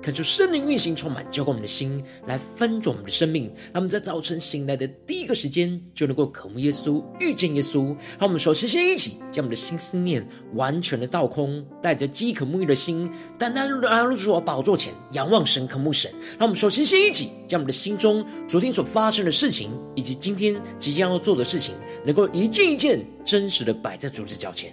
看出圣灵运行，充满浇灌我们的心，来翻转我们的生命。让我们在早晨醒来的第一个时间，就能够渴慕耶稣，遇见耶稣。让我们首先先一起将我们的心思念完全的倒空，带着饥渴沐浴的心，单单来入主宝座前，仰望神，渴慕神。让我们首先先一起将我们的心中昨天所发生的事情，以及今天即将要做的事情，能够一件一件真实的摆在主的脚前。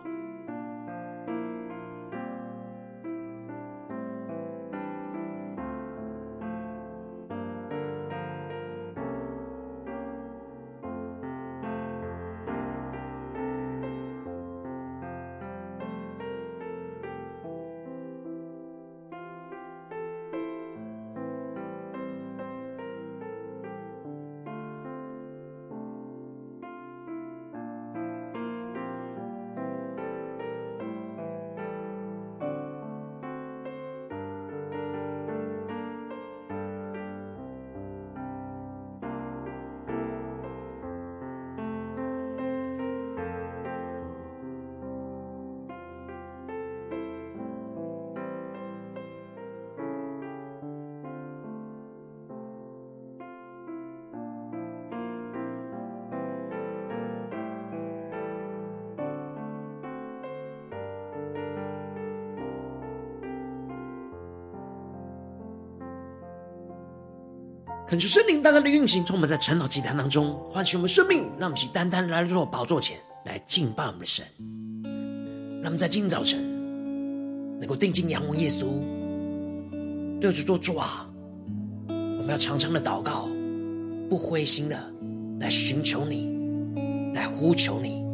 恳求圣灵单单的运行，充满在晨祷祭坛当中，唤醒我们生命，让我们单单来到宝座前来敬拜我们的神。让我们在今天早晨能够定睛仰望耶稣，对着做主啊！我们要常常的祷告，不灰心的来寻求你，来呼求你，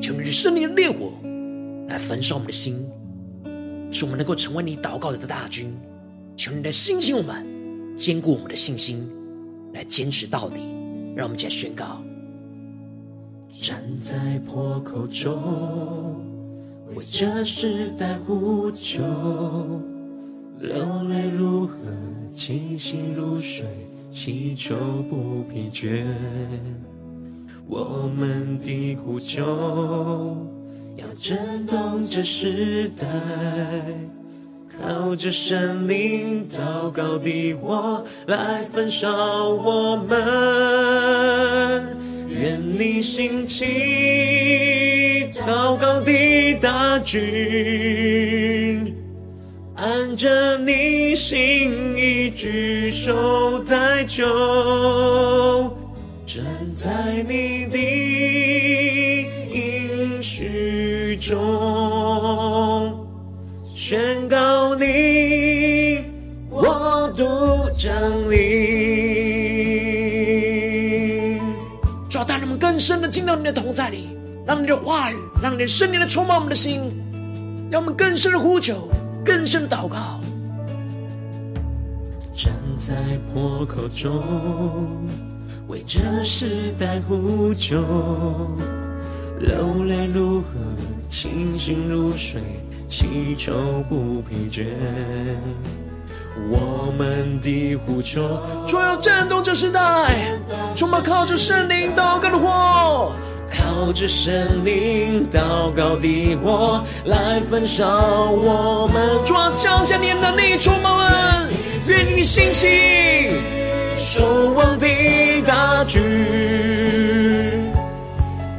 求你用圣灵的烈火来焚烧我们的心，使我们能够成为你祷告的大军。求你来兴起我们。坚固我们的信心，来坚持到底。让我们一起来宣告：站在破口中，为这时代呼求，流泪如何，清醒如水，祈求不疲倦。我们的呼求，要震动这时代。靠着神灵祷告的我来焚烧我们，愿你兴起祷告的大军，按着你心意举手代求，站在你的应许中。宣告降临，主要带领我们更深的进到你的同在里，让你的话语，让你的圣灵来充满我们的心，让我们更深的呼求，更深的祷告。站在破口中，为这时代呼求，流泪如何，清醒如水。祈求不疲倦，我们的呼求，主要震动这时代，充满靠着圣灵祷告的火，靠着圣灵祷告的火来焚烧我们。主要降下你的能力，充满们，愿你信心，守望的大局，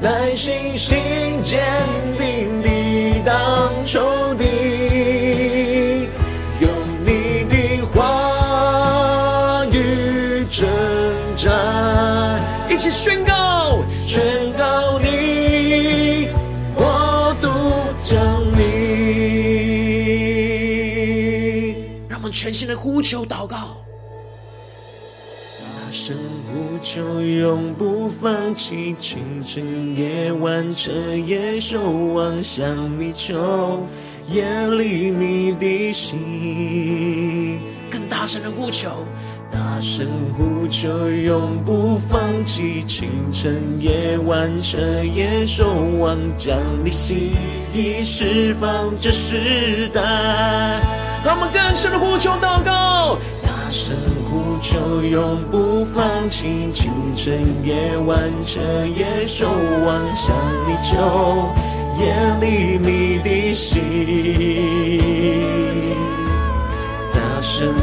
来信心坚的呼求祷告，大声呼求，永不放弃，清晨夜晚彻夜守望向你求。眼里你的心。更大声的呼求，大声呼求，永不放弃，清晨夜晚彻夜守望，将你心意释放这时代。让我们更深的呼求祷告，大声呼求，永不放弃，清晨夜晚彻夜守望，向你求，眼里你的心。大声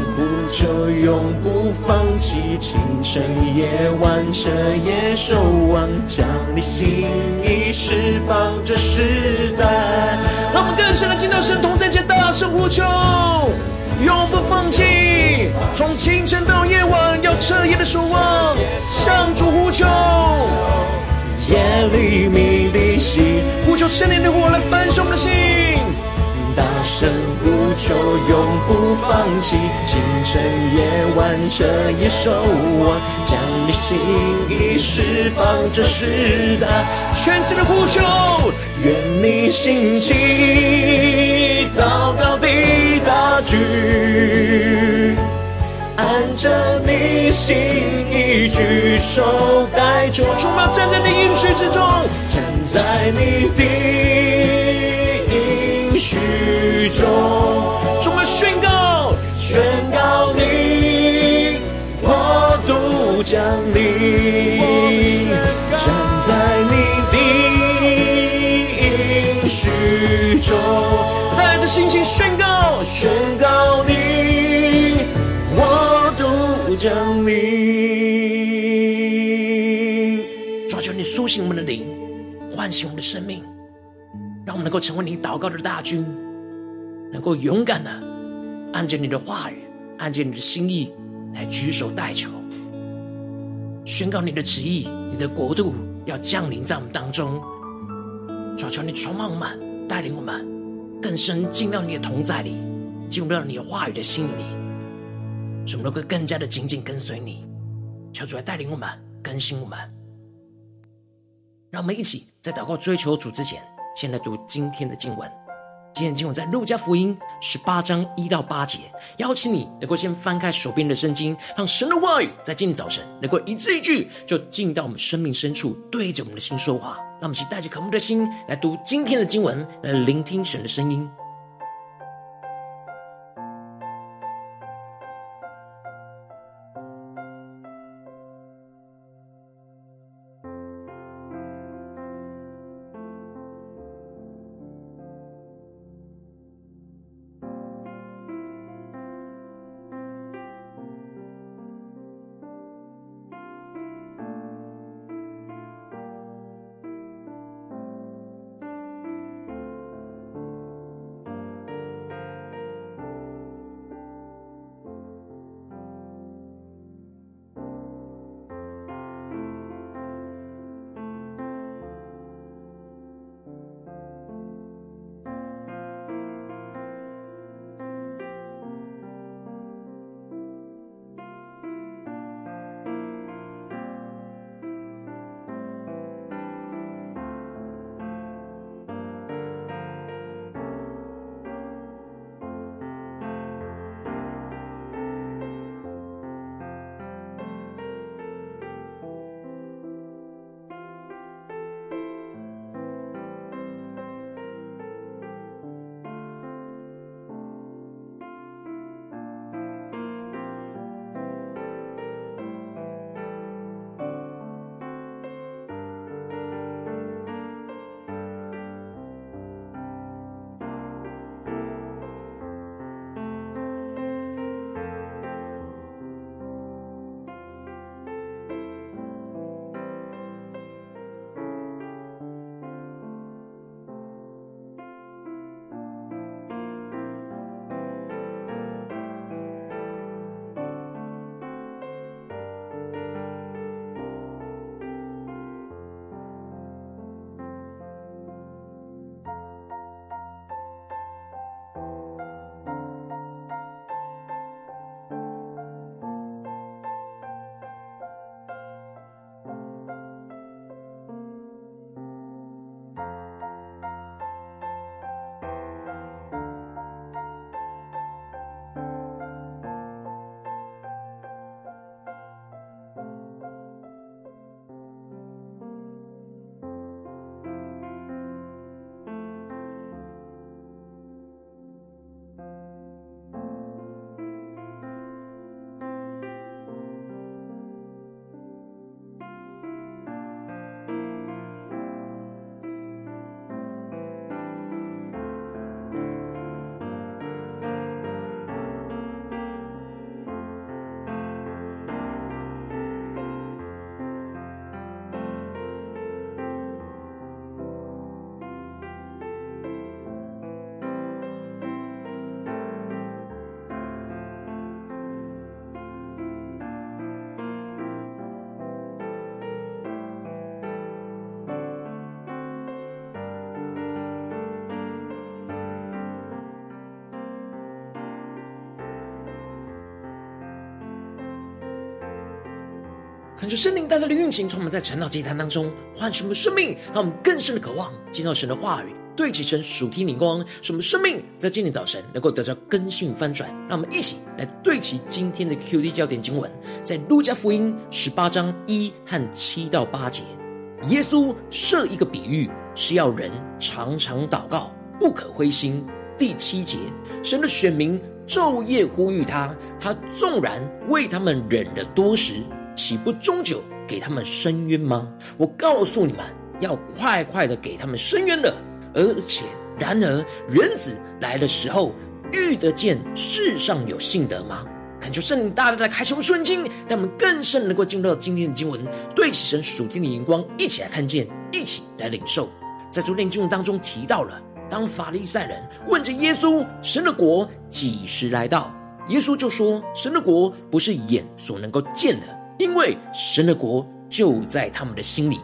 就，永不放弃，清晨夜晚彻夜守望，将你心意释放这时代。让我们更深的进到神同在前，大声呼求，永不放弃，从清晨到夜晚要彻夜的守望，向主呼求，夜里你的心，呼求圣灵的火来焚烧我们的心。大声呼求，永不放弃，清晨夜晚彻夜守望，将你心意释放这是他。全新的呼求，愿你心起，祷告的大举，按着你心意举手代求，充满站在你应许之中，站在你的。中，充满宣告，宣告你，我独降临，站在你的应许中，带着信心宣告，宣告你，我独降临。抓住，你苏醒我们的灵，唤醒我们的生命。让我们能够成为你祷告的大军，能够勇敢的按着你的话语，按着你的心意来举手代求，宣告你的旨意，你的国度要降临在我们当中。求求你充满我们，带领我们更深进到你的同在里，进入到你的话语的心里，使我们能够更加的紧紧跟随你。求主来带领我们，更新我们。让我们一起在祷告追求主之前。先来读今天的经文。今天今晚在路加福音十八章一到八节。邀请你能够先翻开手边的圣经，让神的话语在今天早晨能够一字一句就进到我们生命深处，对着我们的心说话。让我们一起带着渴慕的心来读今天的经文，来聆听神的声音。看出圣灵带来的运行，充满在晨祷祭坛当中，唤醒我们生命，让我们更深的渴望见到神的话语，对齐神属天灵光，使我们生命在今天早晨能够得到更新与翻转。让我们一起来对齐今天的 QD 焦点经文，在路加福音十八章一和七到八节，耶稣设一个比喻，是要人常常祷告，不可灰心。第七节，神的选民昼夜呼吁他，他纵然为他们忍了多时。岂不终久给他们伸冤吗？我告诉你们，要快快的给他们伸冤了。而且，然而，人子来的时候，遇得见世上有信德吗？恳求圣灵大大的开启我们圣经，让我们更深能够进入到今天的经文，对齐神属天的眼光，一起来看见，一起来领受。在昨天经文当中提到了，当法利赛人问着耶稣：“神的国几时来到？”耶稣就说：“神的国不是眼所能够见的。”因为神的国就在他们的心里，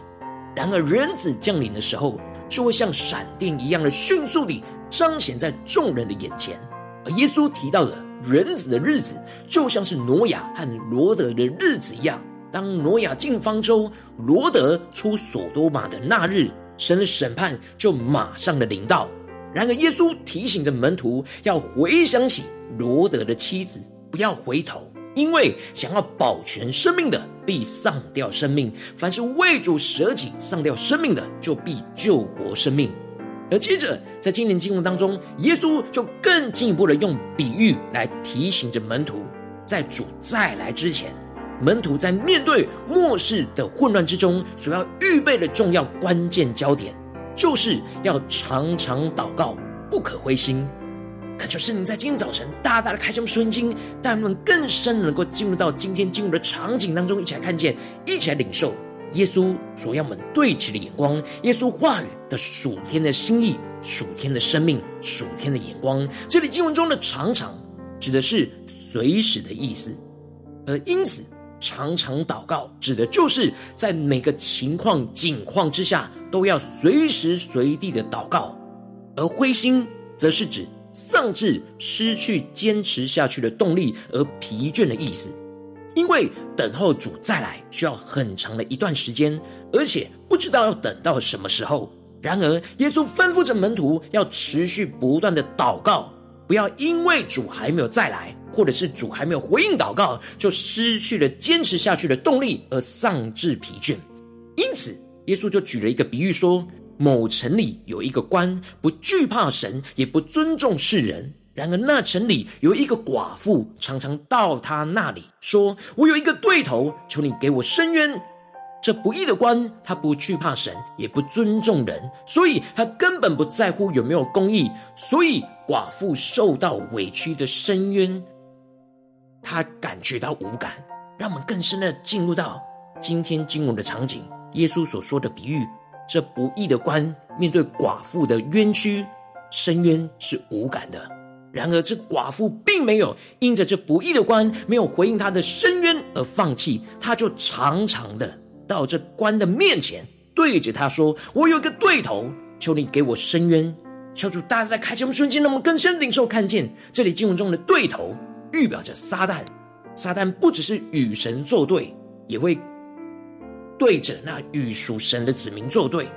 然而人子降临的时候，就会像闪电一样的迅速地彰显在众人的眼前。而耶稣提到的人子的日子，就像是挪亚和罗得的日子一样。当挪亚进方舟，罗得出所多玛的那日，神的审判就马上的临到。然而耶稣提醒着门徒要回想起罗得的妻子，不要回头。因为想要保全生命的，必丧掉生命；凡是为主舍己、丧掉生命的，就必救活生命。而接着，在今年经文当中，耶稣就更进一步的用比喻来提醒着门徒，在主再来之前，门徒在面对末世的混乱之中，所要预备的重要关键焦点，就是要常常祷告，不可灰心。恳求圣灵在今天早晨大大的开箱圣经，让我们更深能够进入到今天进入的场景当中，一起来看见，一起来领受耶稣所要我们对齐的眼光，耶稣话语的属天的心意、属天的生命、属天的眼光。这里经文中的常常指的是随时的意思，而因此常常祷告指的就是在每个情况境况之下都要随时随地的祷告，而灰心则是指。丧志、失去坚持下去的动力而疲倦的意思，因为等候主再来需要很长的一段时间，而且不知道要等到什么时候。然而，耶稣吩咐着门徒要持续不断的祷告，不要因为主还没有再来，或者是主还没有回应祷告，就失去了坚持下去的动力而丧志疲倦。因此，耶稣就举了一个比喻说。某城里有一个官，不惧怕神，也不尊重世人。然而那城里有一个寡妇，常常到他那里说：“我有一个对头，求你给我伸冤。”这不义的官，他不惧怕神，也不尊重人，所以他根本不在乎有没有公义。所以寡妇受到委屈的伸冤，他感觉到无感。让我们更深的进入到今天经文的场景，耶稣所说的比喻。这不义的官面对寡妇的冤屈，伸冤是无感的。然而，这寡妇并没有因着这不义的官没有回应他的伸冤而放弃，他就常常的到这官的面前，对着他说：“我有一个对头，求你给我伸冤。”求主大家在开启我们瞬间，让我们更深领受看见这里经文中的对头，预表着撒旦。撒旦不只是与神作对，也会。对着那与属神的子民作对，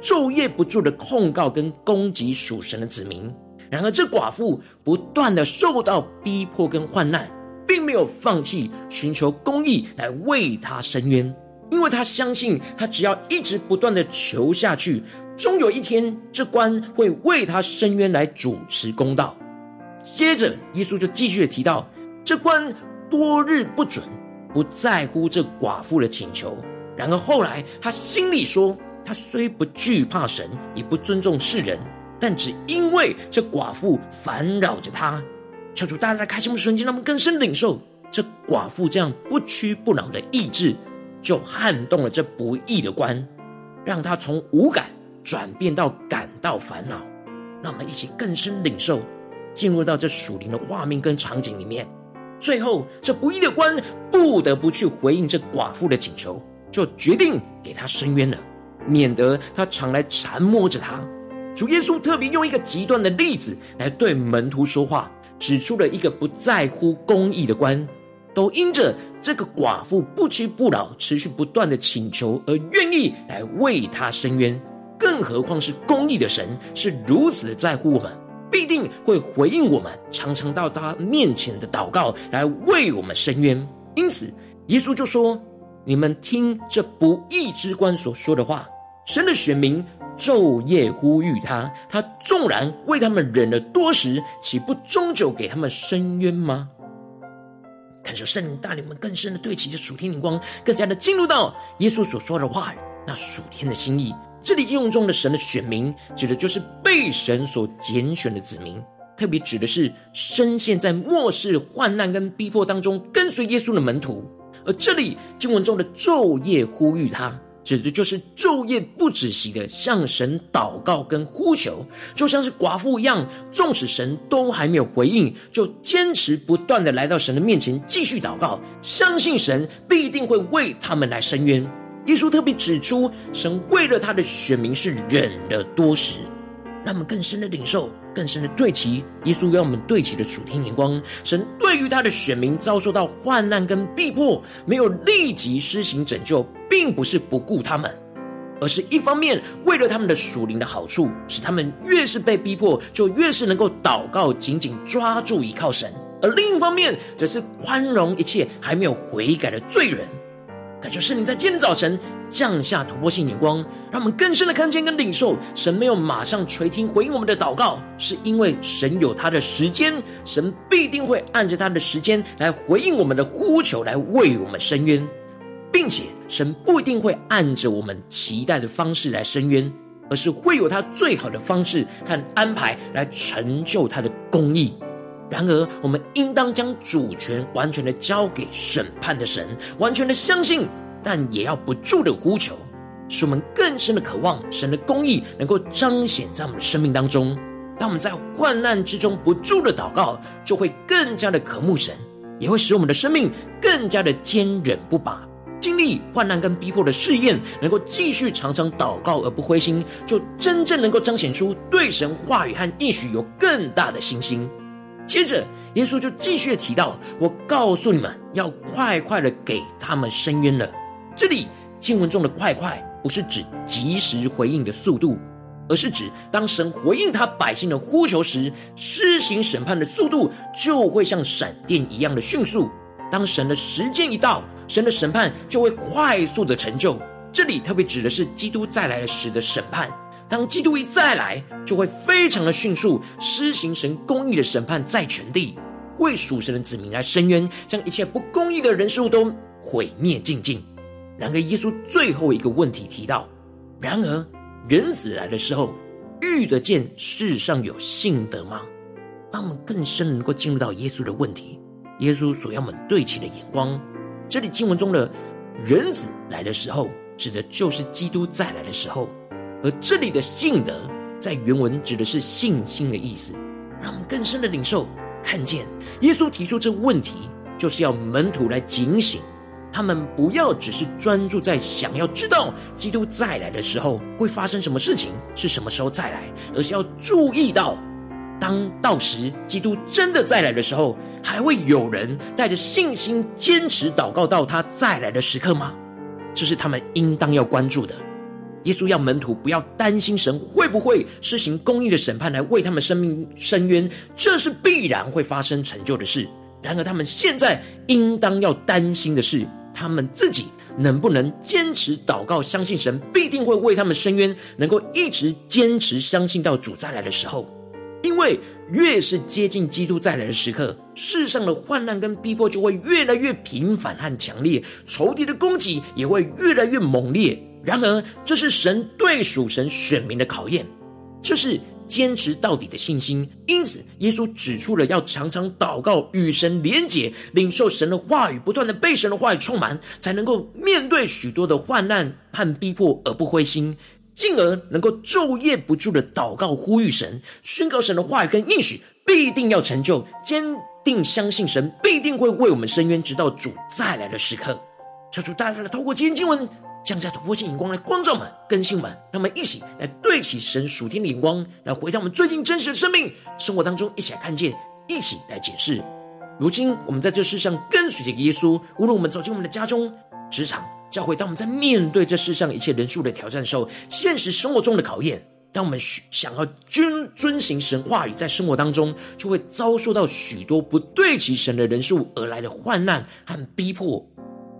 昼夜不住的控告跟攻击属神的子民。然而，这寡妇不断的受到逼迫跟患难，并没有放弃寻求公义来为他伸冤，因为他相信，他只要一直不断的求下去，终有一天，这官会为他伸冤来主持公道。接着，耶稣就继续的提到，这官多日不准，不在乎这寡妇的请求。然而后来，他心里说：“他虽不惧怕神，也不尊重世人，但只因为这寡妇烦扰着他，求主大家在开心的瞬间，让我们更深领受这寡妇这样不屈不挠的意志，就撼动了这不义的官，让他从无感转变到感到烦恼。让我们一起更深领受，进入到这属灵的画面跟场景里面。最后，这不义的官不得不去回应这寡妇的请求。”就决定给他伸冤了，免得他常来缠磨着他。主耶稣特别用一个极端的例子来对门徒说话，指出了一个不在乎公义的官，都因着这个寡妇不屈不挠、持续不断的请求而愿意来为他伸冤。更何况是公义的神，是如此的在乎我们，必定会回应我们常常到他面前的祷告，来为我们伸冤。因此，耶稣就说：“你们听这不义之官所说的话，神的选民昼夜呼吁他，他纵然为他们忍了多时，岂不终久给他们伸冤吗？”感受圣灵带领我们更深的对齐着属天灵光，更加的进入到耶稣所说的话语，那属天的心意。这里应用中的神的选民，指的就是被神所拣选的子民，特别指的是深陷在末世患难跟逼迫当中跟随耶稣的门徒。而这里经文中的昼夜呼吁他，指的就是昼夜不止息的向神祷告跟呼求，就像是寡妇一样，纵使神都还没有回应，就坚持不断的来到神的面前继续祷告，相信神必定会为他们来伸冤。耶稣特别指出，神为了他的选民是忍了多时，让我们更深的领受、更深的对齐。耶稣要我们对齐的主天眼光，神对于他的选民遭受到患难跟逼迫，没有立即施行拯救，并不是不顾他们，而是一方面为了他们的属灵的好处，使他们越是被逼迫，就越是能够祷告，紧紧抓住依靠神；而另一方面，则是宽容一切还没有悔改的罪人。感谢圣灵在今天早晨降下突破性眼光，让我们更深的看见跟领受，神没有马上垂听回应我们的祷告，是因为神有他的时间，神必定会按着他的时间来回应我们的呼求，来为我们伸冤，并且神不一定会按着我们期待的方式来伸冤，而是会有他最好的方式和安排来成就他的公义。然而，我们应当将主权完全的交给审判的神，完全的相信，但也要不住的呼求，使我们更深的渴望神的公义能够彰显在我们的生命当中。当我们在患难之中不住的祷告，就会更加的渴慕神，也会使我们的生命更加的坚忍不拔。经历患难跟逼迫的试验，能够继续常常祷告而不灰心，就真正能够彰显出对神话语和应许有更大的信心。接着，耶稣就继续提到：“我告诉你们，要快快的给他们伸冤了。”这里经文中的“快快”不是指及时回应的速度，而是指当神回应他百姓的呼求时，施行审判的速度就会像闪电一样的迅速。当神的时间一到，神的审判就会快速的成就。这里特别指的是基督再来时的审判。当基督一再来，就会非常的迅速施行神公义的审判在全地，为属神的子民来伸冤，将一切不公义的人事物都毁灭净尽。然而，耶稣最后一个问题提到：然而，人子来的时候，遇得见世上有信德吗？让我们更深能够进入到耶稣的问题，耶稣所要我们对齐的眼光。这里经文中的人子来的时候，指的就是基督再来的时候。而这里的信德，在原文指的是信心的意思，让我们更深的领受，看见耶稣提出这问题，就是要门徒来警醒，他们不要只是专注在想要知道基督再来的时候会发生什么事情，是什么时候再来，而是要注意到，当到时基督真的再来的时候，还会有人带着信心坚持祷告到他再来的时刻吗？这是他们应当要关注的。耶稣要门徒不要担心神会不会施行公义的审判来为他们生命伸冤，这是必然会发生成就的事。然而他们现在应当要担心的是，他们自己能不能坚持祷告，相信神必定会为他们伸冤，能够一直坚持相信到主再来的时候。因为越是接近基督再来的时刻，世上的患难跟逼迫就会越来越频繁和强烈，仇敌的攻击也会越来越猛烈。然而，这是神对属神选民的考验，这是坚持到底的信心。因此，耶稣指出了要常常祷告，与神连结，领受神的话语，不断的被神的话语充满，才能够面对许多的患难和逼迫而不灰心，进而能够昼夜不住的祷告呼吁神，宣告神的话语跟应许必定要成就，坚定相信神必定会为我们伸冤，直到主再来的时刻。求主大大的透过今天经文。降下突破性眼光来光照们、更新们，让我们一起来对齐神属天的眼光，来回到我们最近真实的生命生活当中，一起来看见，一起来解释。如今我们在这世上跟随着耶稣，无论我们走进我们的家中、职场、教会，当我们在面对这世上一切人数的挑战时候，现实生活中的考验，当我们想要遵遵行神话语，在生活当中就会遭受到许多不对齐神的人数而来的患难和逼迫，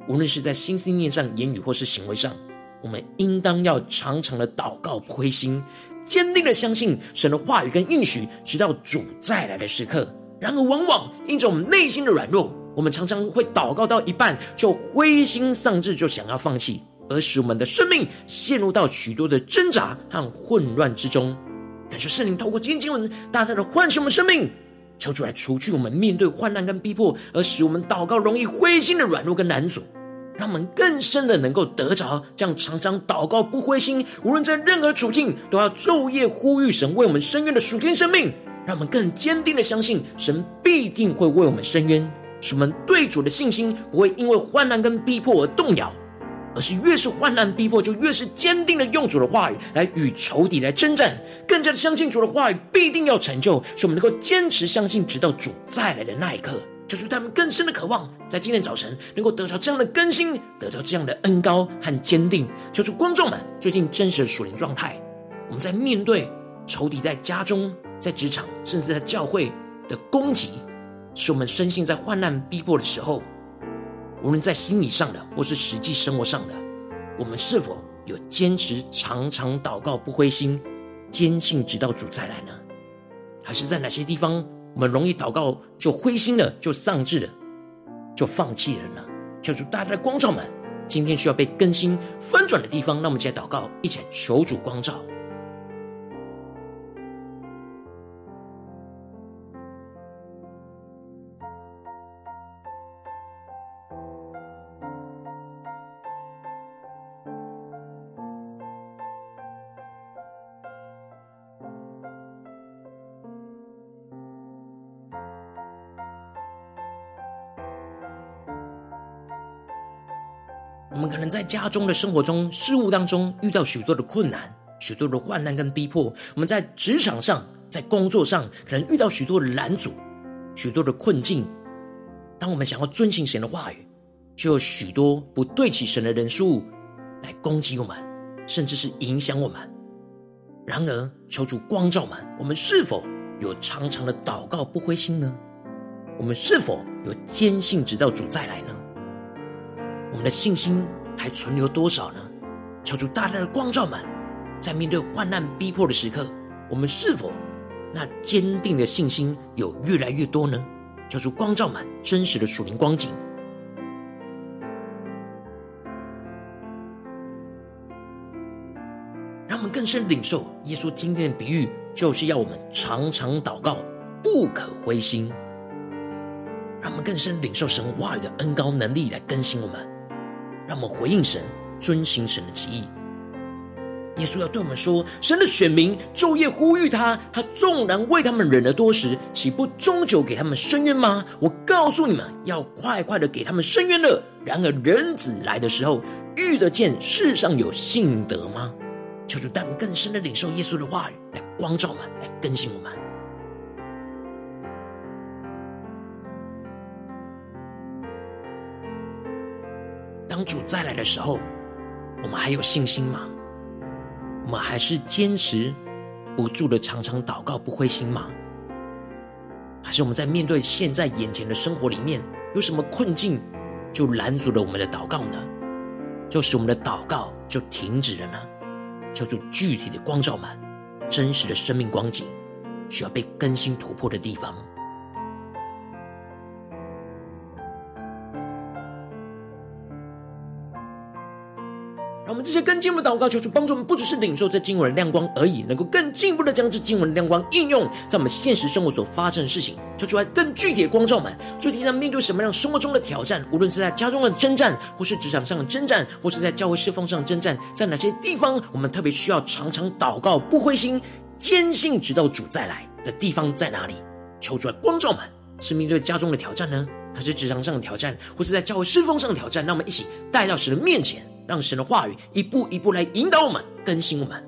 无论是在心思念上、言语或是行为上，我们应当要常常的祷告，不灰心。坚定的相信神的话语跟应许，直到主再来的时刻。然而，往往因着我们内心的软弱，我们常常会祷告到一半就灰心丧志，就想要放弃，而使我们的生命陷入到许多的挣扎和混乱之中。感谢圣灵透过今天经文，大大的唤醒我们生命，求主来除去我们面对患难跟逼迫，而使我们祷告容易灰心的软弱跟难阻。让我们更深的能够得着这样常常祷告不灰心，无论在任何处境都要昼夜呼吁神为我们伸冤的属天生命。让我们更坚定的相信神必定会为我们伸冤，使我们对主的信心不会因为患难跟逼迫而动摇，而是越是患难逼迫，就越是坚定的用主的话语来与仇敌来征战，更加的相信主的话语必定要成就，使我们能够坚持相信，直到主再来的那一刻。求主他们更深的渴望，在今天早晨能够得到这样的更新，得到这样的恩膏和坚定。求主观众们最近真实的属灵状态，我们在面对仇敌在家中、在职场，甚至在教会的攻击，使我们深信在患难逼迫的时候，无论在心理上的或是实际生活上的，我们是否有坚持常常祷告不灰心，坚信直到主再来呢？还是在哪些地方？我们容易祷告就灰心了，就丧志了，就放弃了呢？求主大家的光照们，今天需要被更新翻转的地方，那我们起来祷告，一起来求主光照。我们可能在家中的生活中、事务当中遇到许多的困难、许多的患难跟逼迫；我们在职场上、在工作上，可能遇到许多的拦阻、许多的困境。当我们想要遵行神的话语，就有许多不对起神的人数来攻击我们，甚至是影响我们。然而，求主光照们，我们是否有长长的祷告不灰心呢？我们是否有坚信直到主再来呢？我们的信心还存留多少呢？求主大大的光照们，在面对患难逼迫的时刻，我们是否那坚定的信心有越来越多呢？求主光照们真实的属灵光景，让我们更深领受耶稣今天的比喻，就是要我们常常祷告，不可灰心。让我们更深领受神话语的恩高能力来更新我们。让我们回应神，遵行神的旨意。耶稣要对我们说：神的选民昼夜呼吁他，他纵然为他们忍了多时，岂不终究给他们伸冤吗？我告诉你们，要快快的给他们伸冤了。然而人子来的时候，遇得见世上有信德吗？求主带我们更深的领受耶稣的话语，来光照我们，来更新我们。主再来的时候，我们还有信心吗？我们还是坚持不住的常常祷告不灰心吗？还是我们在面对现在眼前的生活里面有什么困境，就拦阻了我们的祷告呢？就使我们的祷告就停止了呢？叫做具体的光照满真实的生命光景，需要被更新突破的地方。这些更进一步祷告，求主帮助我们，不只是领受这经文的亮光而已，能够更进一步的将这经文的亮光应用在我们现实生活所发生的事情，求主来更具体的光照们。具体在面对什么样生活中的挑战，无论是在家中的征战，或是职场上的征战，或是在教会侍奉上的征战，在哪些地方我们特别需要常常祷告，不灰心，坚信直到主再来的地方在哪里？求主来光照我们，是面对家中的挑战呢，还是职场上的挑战，或是在教会侍奉上的挑战？让我们一起带到神的面前。让神的话语一步一步来引导我们，更新我们。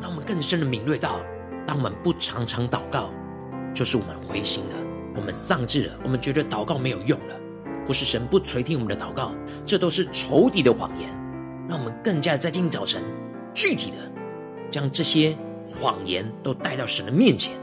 让我们更深的敏锐到，当我们不常常祷告，就是我们灰心了，我们丧志了，我们觉得祷告没有用了。不是神不垂听我们的祷告，这都是仇敌的谎言。让我们更加在今天早晨，具体的将这些谎言都带到神的面前。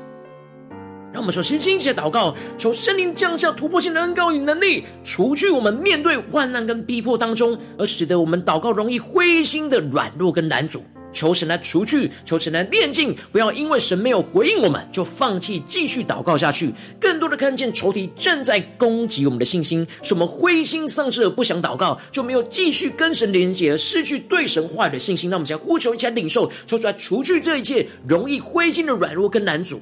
让我们首先一起来祷告，求圣灵降下突破性的恩膏与能力，除去我们面对患难跟逼迫当中，而使得我们祷告容易灰心的软弱跟难阻。求神来除去，求神来炼净，不要因为神没有回应我们，就放弃继续祷告下去。更多的看见仇敌正在攻击我们的信心，使我们灰心丧志而不想祷告，就没有继续跟神连接，而失去对神话语的信心。那我们先呼求，一起来领受，求出来除去这一切容易灰心的软弱跟难阻。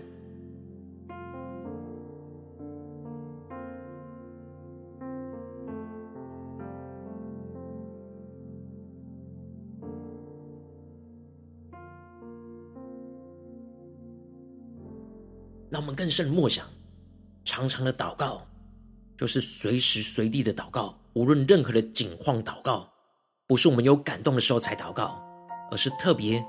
他们更深的默想，常常的祷告，就是随时随地的祷告，无论任何的境况祷告，不是我们有感动的时候才祷告，而是特别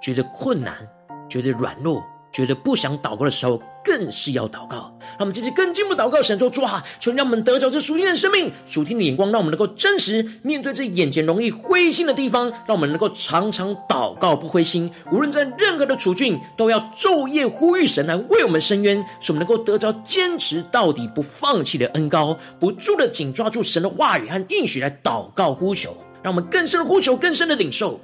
觉得困难、觉得软弱、觉得不想祷告的时候。更是要祷告，让我们继续更进一步祷告。神说：主啊，求你让我们得着这属天的生命、属天的眼光，让我们能够真实面对这眼前容易灰心的地方，让我们能够常常祷告不灰心。无论在任何的处境，都要昼夜呼吁神来为我们伸冤，使我们能够得着坚持到底不放弃的恩膏，不住的紧抓住神的话语和应许来祷告呼求，让我们更深的呼求，更深的领受。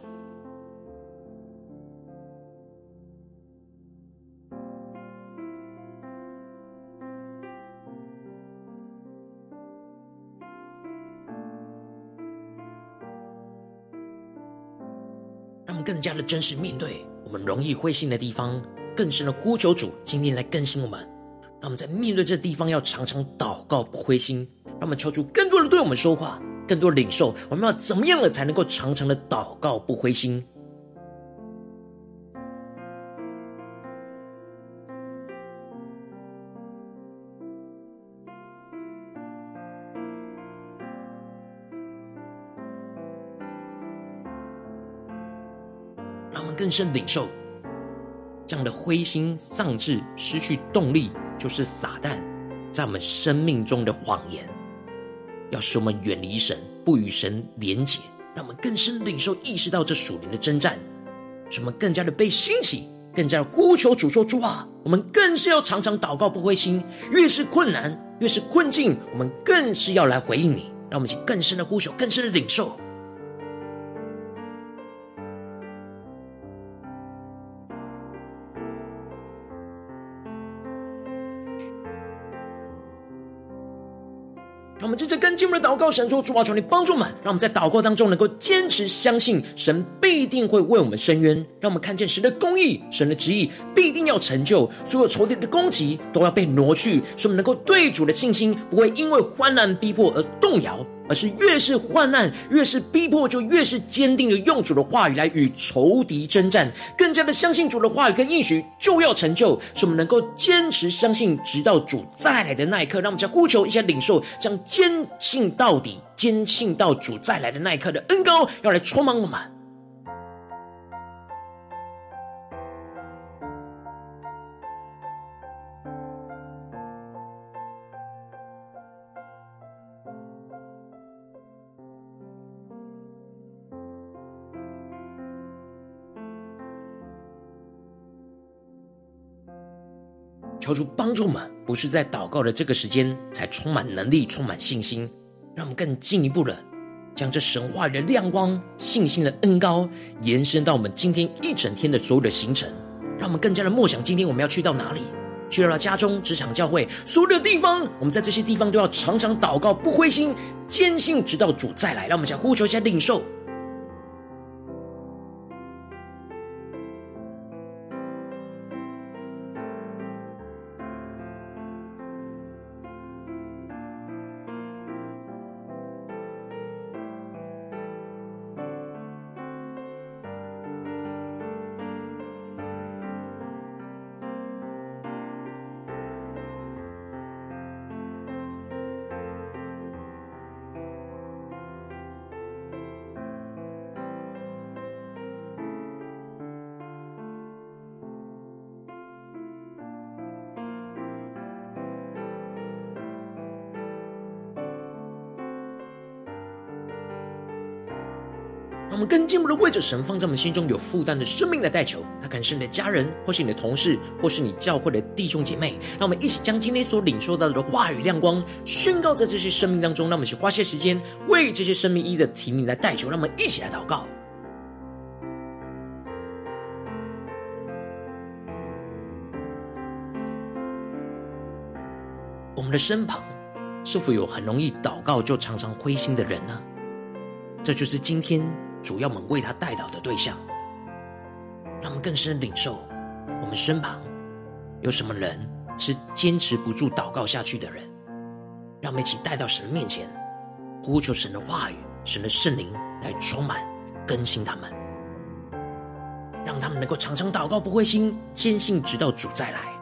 更加的真实面对我们容易灰心的地方，更深的呼求主今天来更新我们。让我们在面对这地方要常常祷告不灰心。让我们求主更多的对我们说话，更多的领受。我们要怎么样了才能够常常的祷告不灰心？更深领受这样的灰心丧志、失去动力，就是撒旦在我们生命中的谎言，要使我们远离神，不与神连结，让我们更深领受、意识到这属灵的征战，使我们更加的被兴起，更加的呼求主说主啊，我们更是要常常祷告不灰心，越是困难，越是困境，我们更是要来回应你，让我们去更深的呼求，更深的领受。进入的祷告，神说：“主啊，求你帮助我们，让我们在祷告当中能够坚持相信神必定会为我们伸冤，让我们看见神的公义、神的旨意必定要成就，所有仇敌的攻击都要被挪去，使我们能够对主的信心不会因为患难逼迫而动摇。”而是越是患难，越是逼迫，就越是坚定的用主的话语来与仇敌征战，更加的相信主的话语跟应许就要成就，使我们能够坚持相信，直到主再来的那一刻。让我们将呼求一下领受，将坚信到底、坚信到主再来的那一刻的恩膏，要来充满我们。求主帮助我们，不是在祷告的这个时间才充满能力、充满信心，让我们更进一步的将这神话的亮光、信心的恩膏延伸到我们今天一整天的所有的行程，让我们更加的默想今天我们要去到哪里，去到了家中、职场、教会所有的地方，我们在这些地方都要常常祷告，不灰心，坚信直到主再来。让我们想呼求一下领受。进步的为着神放在我们心中有负担的生命来代求。他可能是你的家人，或是你的同事，或是你教会的弟兄姐妹。让我们一起将今天所领受到的话语亮光宣告在这些生命当中。让我们一起花些时间为这些生命一的提名来代求。让我们一起来祷告。我们的身旁是否有很容易祷告就常常灰心的人呢？这就是今天。主要我们为他代祷的对象，让我们更深领受我们身旁有什么人是坚持不住祷告下去的人，让我们一起带到神的面前，呼求神的话语、神的圣灵来充满更新他们，让他们能够常常祷告不灰心，坚信直到主再来。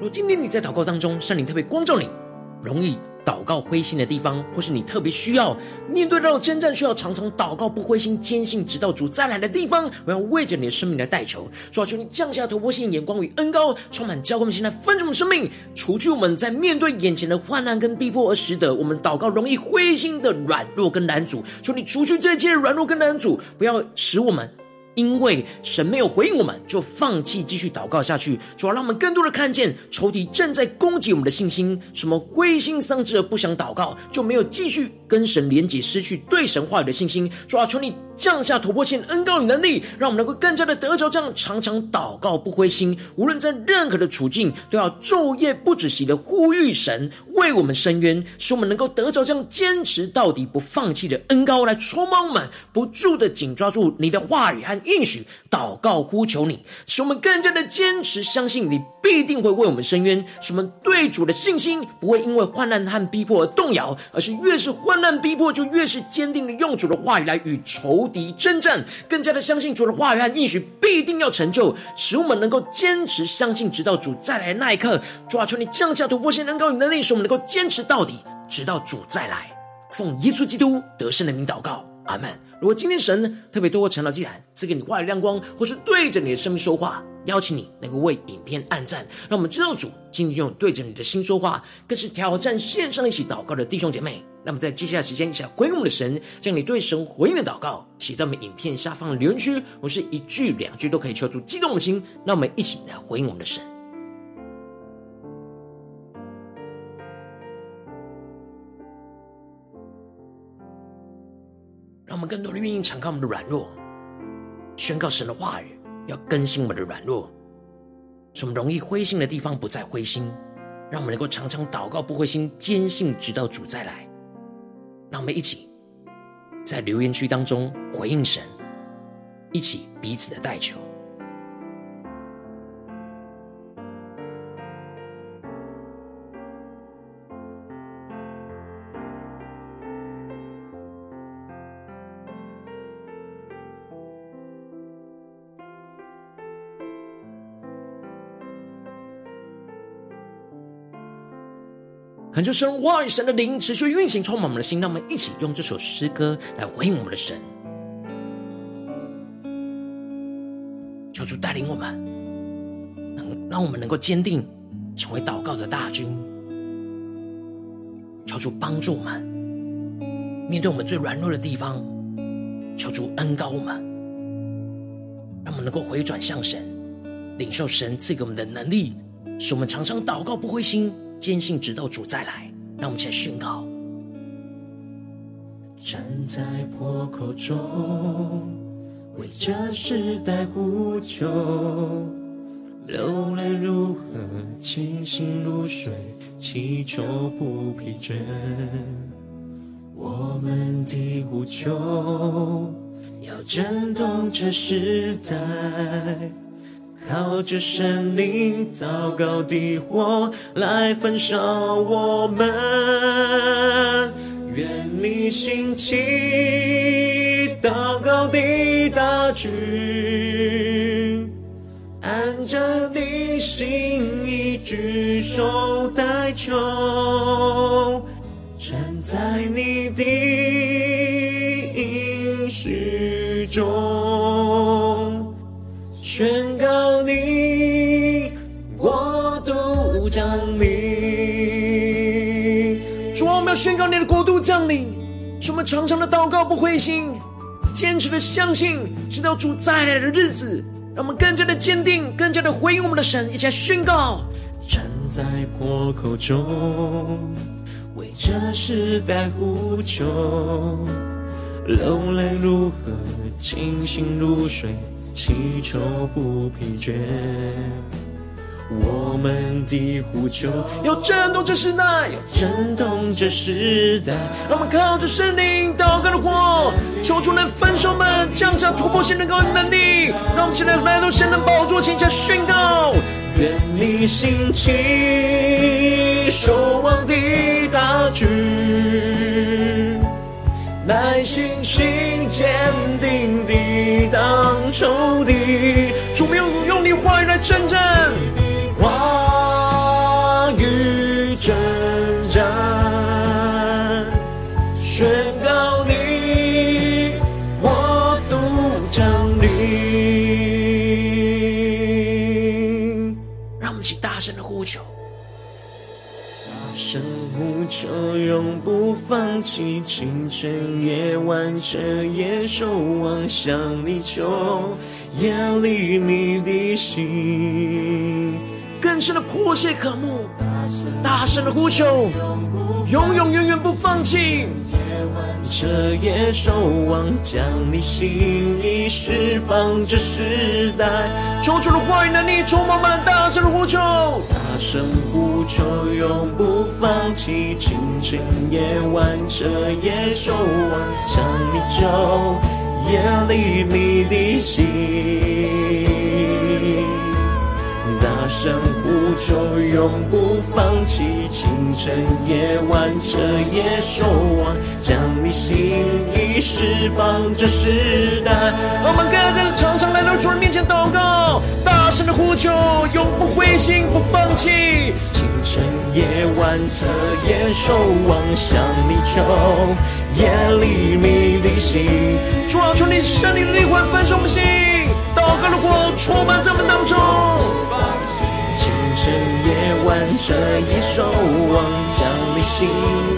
如今天你在祷告当中，圣灵特别光照你，容易祷告灰心的地方，或是你特别需要面对到征战，需要常常祷告不灰心、坚信直到主再来的地方，我要为着你的生命来代求，主啊，求你降下突破性眼光与恩膏，充满教会们心来分盛我们生命，除去我们在面对眼前的患难跟逼迫而使得我们祷告容易灰心的软弱跟难阻，求你除去这一切软弱跟难阻，不要使我们。因为神没有回应我们，就放弃继续祷告下去。主要让我们更多的看见仇敌正在攻击我们的信心，什么灰心丧志而不想祷告，就没有继续跟神连结，失去对神话语的信心。主要求你降下突破性恩膏与能力，让我们能够更加的得着这样常常祷告不灰心，无论在任何的处境，都要昼夜不止息的呼吁神为我们伸冤，使我们能够得着这样坚持到底不放弃的恩膏来充满我们，不住的紧抓住你的话语和。应许祷告呼求你，使我们更加的坚持相信你必定会为我们伸冤，使我们对主的信心不会因为患难和逼迫而动摇，而是越是患难逼迫，就越是坚定的用主的话语来与仇敌征战，更加的相信主的话语和应许必定要成就，使我们能够坚持相信，直到主再来的那一刻。主啊，求你降下突破性能高与能力，使我们能够坚持到底，直到主再来。奉耶稣基督得胜的名祷告。阿门。如果今天神特别透过晨祷祭坛赐给你话语亮光，或是对着你的生命说话，邀请你能够为影片按赞，让我们知道主今天用对着你的心说话，更是挑战线上一起祷告的弟兄姐妹。那么在接下来时间，一起来回应我们的神，将你对神回应的祷告写在我们影片下方的留言区，我是一句两句都可以求助激动的心。那我们一起来回应我们的神。更多的愿意敞开我们的软弱，宣告神的话语，要更新我们的软弱，使我们容易灰心的地方不再灰心，让我们能够常常祷告不灰心，坚信直到主再来。让我们一起在留言区当中回应神，一起彼此的代求。恳求神话语、神的灵持续运行，充满我们的心。让我们一起用这首诗歌来回应我们的神。求主带领我们，能让我们能够坚定，成为祷告的大军。求主帮助我们，面对我们最软弱的地方，求主恩膏我们，让我们能够回转向神，领受神赐给我们的能力，使我们常常祷告不灰心。坚信直到主再来，让我们一起来宣告。站在破口中，为这时代呼求，流泪如何，清醒如水，祈求不疲倦。我们的呼求要震动这时代，靠着神灵祷告的火来焚烧我们。愿你兴起祷告的大军，按着你心意举手代求，站在你的降临。主啊，我们要宣告你的国度降临，使我们常常的祷告不灰心，坚持的相信，直到主再来的日子。让我们更加的坚定，更加的回应我们的神，一起来宣告。站在破口中，为这时代呼求，流泪如何，清醒如水，祈求不疲倦。我们的呼求要震动这时代，要震动这时代。让我们靠着圣灵祷告的火，求主来焚烧们，降下突破性的高能力。让我们起来来到神的宝座前，下宣告：愿你兴起守望的大军，耐心心坚定地挡仇敌。主，没有用你话语来征战。大声的呼求，大声呼求，永不放弃，清晨夜晚彻夜守望，向你求，夜里你的心。更深的迫切渴慕，大声的呼求，永永远远不放弃。夜晚彻夜守望，将你心意释放这时代。求主的话语能力充满满，大声的呼求，大声呼求，永不放弃。清晨夜晚彻夜守望，向你求，夜里你的心。大声就，永不放弃，清晨夜晚彻夜守望，将你心意释放这时代。我们跟着常常来到主人面前祷告，大声的呼求，永不灰心不放弃，清晨夜晚彻夜守望，向你求，夜里你的心，主啊，求你圣灵的灵魂焚烧我们心，祷告的火充满在我们当中。清晨夜晚彻夜守望，将你心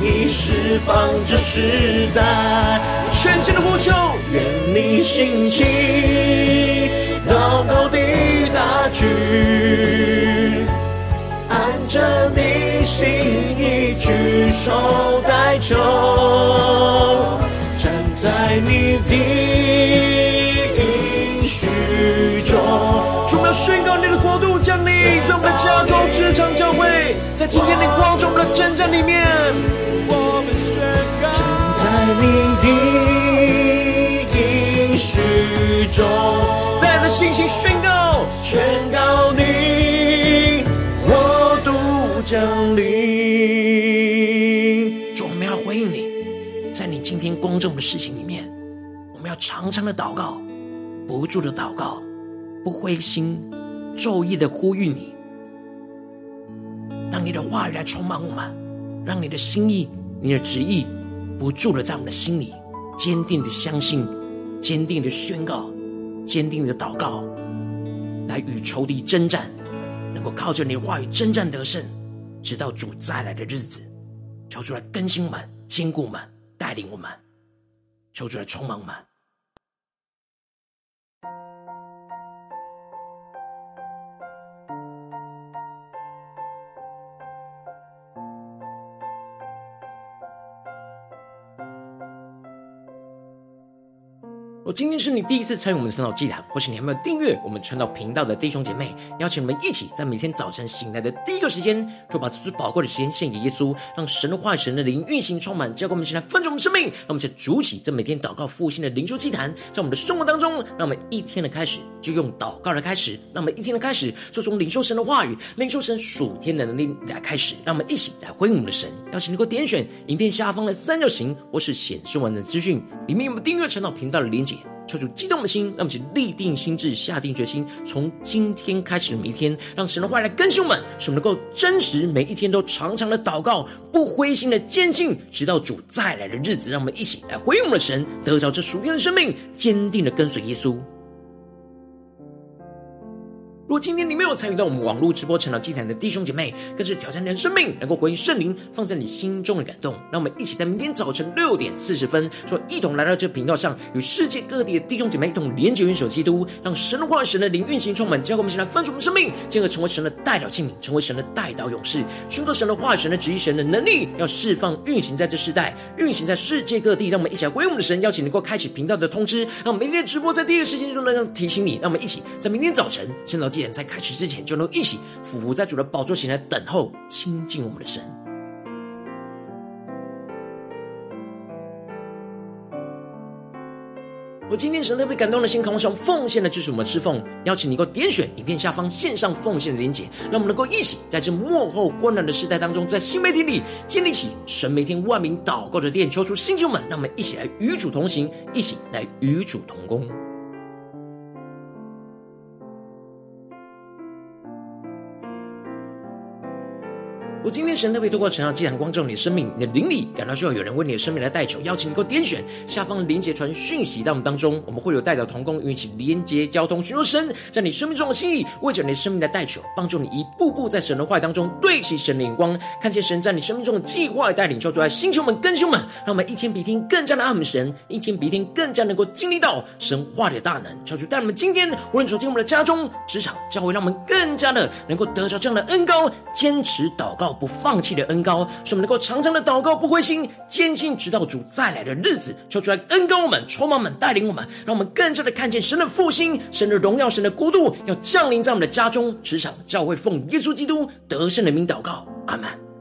意释放这时代。全新的呼求，愿你兴起祷告的大军，按着你心意举手代求，站在你的应许中。主，我宣告你的。家中、职场、教会，在今天的光中的征战里面，我们宣告，站在你的应许中，带着信心宣告，宣告你国度降临。主，我们要回应你，在你今天光中的事情里面，我们要常常的祷告，不住的祷告，不灰心，昼夜的呼吁你。让你的话语来充满我们，让你的心意、你的旨意不住的在我们的心里，坚定的相信，坚定的宣告，坚定的祷告，来与仇敌征战，能够靠着你的话语征战得胜，直到主再来的日子。求主来更新我们、坚固我们、带领我们，求主来充满我们。我今天是你第一次参与我们的晨祷祭坛，或是你还没有订阅我们晨祷频道的弟兄姐妹，邀请你们一起在每天早晨醒来的第一个时间，就把这最宝贵的时间献给耶稣，让神的话语、神的灵运行充满，教给我们现在分盛我们生命，让我们在主起这每天祷告复兴的灵修祭坛，在我们的生活当中，让我们一天的开始就用祷告来开始，让我们一天的开始就从领受神的话语、领受神属天的能力来开始，让我们一起来回应我们的神。邀请你给我点选影片下方的三角形，或是显示完整资讯里面有没有订阅晨祷频道的连接求主激动的心，让我们请立定心智，下定决心，从今天开始的每一天，让神的话来更新我们，使我们能够真实每一天都常常的祷告，不灰心的坚信，直到主再来的日子。让我们一起来回应我们的神，得着这属天的生命，坚定的跟随耶稣。如果今天你没有参与到我们网络直播晨祷祭坛的弟兄姐妹，更是挑战你的生命，能够回应圣灵放在你心中的感动。让我们一起在明天早晨六点四十分，说一同来到这频道上，与世界各地的弟兄姐妹一同连结、元首基督，让神的话、神的灵运行充满，教会我们现在分出我们生命，进而成为神的代表器皿，成为神的代祷勇士，寻求神的话、神的旨意、神的能力，要释放、运行在这世代，运行在世界各地。让我们一起来回应我们的神，邀请能够开启频道的通知，让我们明天直播在第一个时间就能够提醒你。让我们一起在明天早晨晨祷祭在开始之前，就能一起俯伏在主的宝座前来等候亲近我们的神。我今天神特别感动的心，渴望用奉献的支持我们侍奉，邀请你能够点选影片下方线上奉献的连结，让我们能够一起在这幕后混乱的时代当中，在新媒体里建立起神每天万名祷告的殿，求出星球们，让我们一起来与主同行，一起来与主同工。我今天神特别透过晨祷祭坛光照你的生命，你的灵里感到需要有人为你的生命来代求，邀请你给我点选下方连结传讯息到我们当中，我们会有代表同工与你一起连结交通，寻求神在你生命中的心意，为着你的生命来代求，帮助你一步步在神的话语当中对齐神的眼光，看见神在你生命中的计划带领，叫出来星球们、更新们，让我们一天比一天更加的爱们神，一天比一天更加能够经历到神话的大能，求主带我们今天无论走进我们的家中、职场、教会，让我们更加的能够得着这样的恩膏，坚持祷告。不放弃的恩高，使我们能够常常的祷告，不灰心，坚信直到主再来的日子，求出来恩高我们，充满我们，带领我们，让我们更加的看见神的复兴，神的荣耀，神的国度要降临在我们的家中、职场、教会，奉耶稣基督得胜的名祷告，阿门。